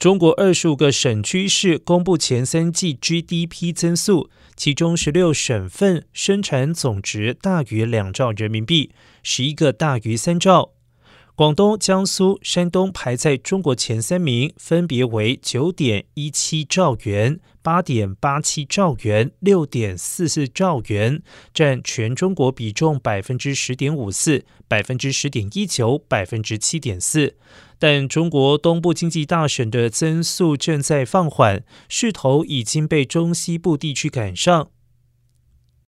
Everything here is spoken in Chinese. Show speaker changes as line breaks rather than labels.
中国二十五个省区市公布前三季 GDP 增速，其中十六省份生产总值大于两兆人民币，十一个大于三兆。广东、江苏、山东排在中国前三名，分别为九点一七兆元、八点八七兆元、六点四四兆元，占全中国比重百分之十点五四、百分之十点一九、百分之七点四。但中国东部经济大省的增速正在放缓，势头已经被中西部地区赶上。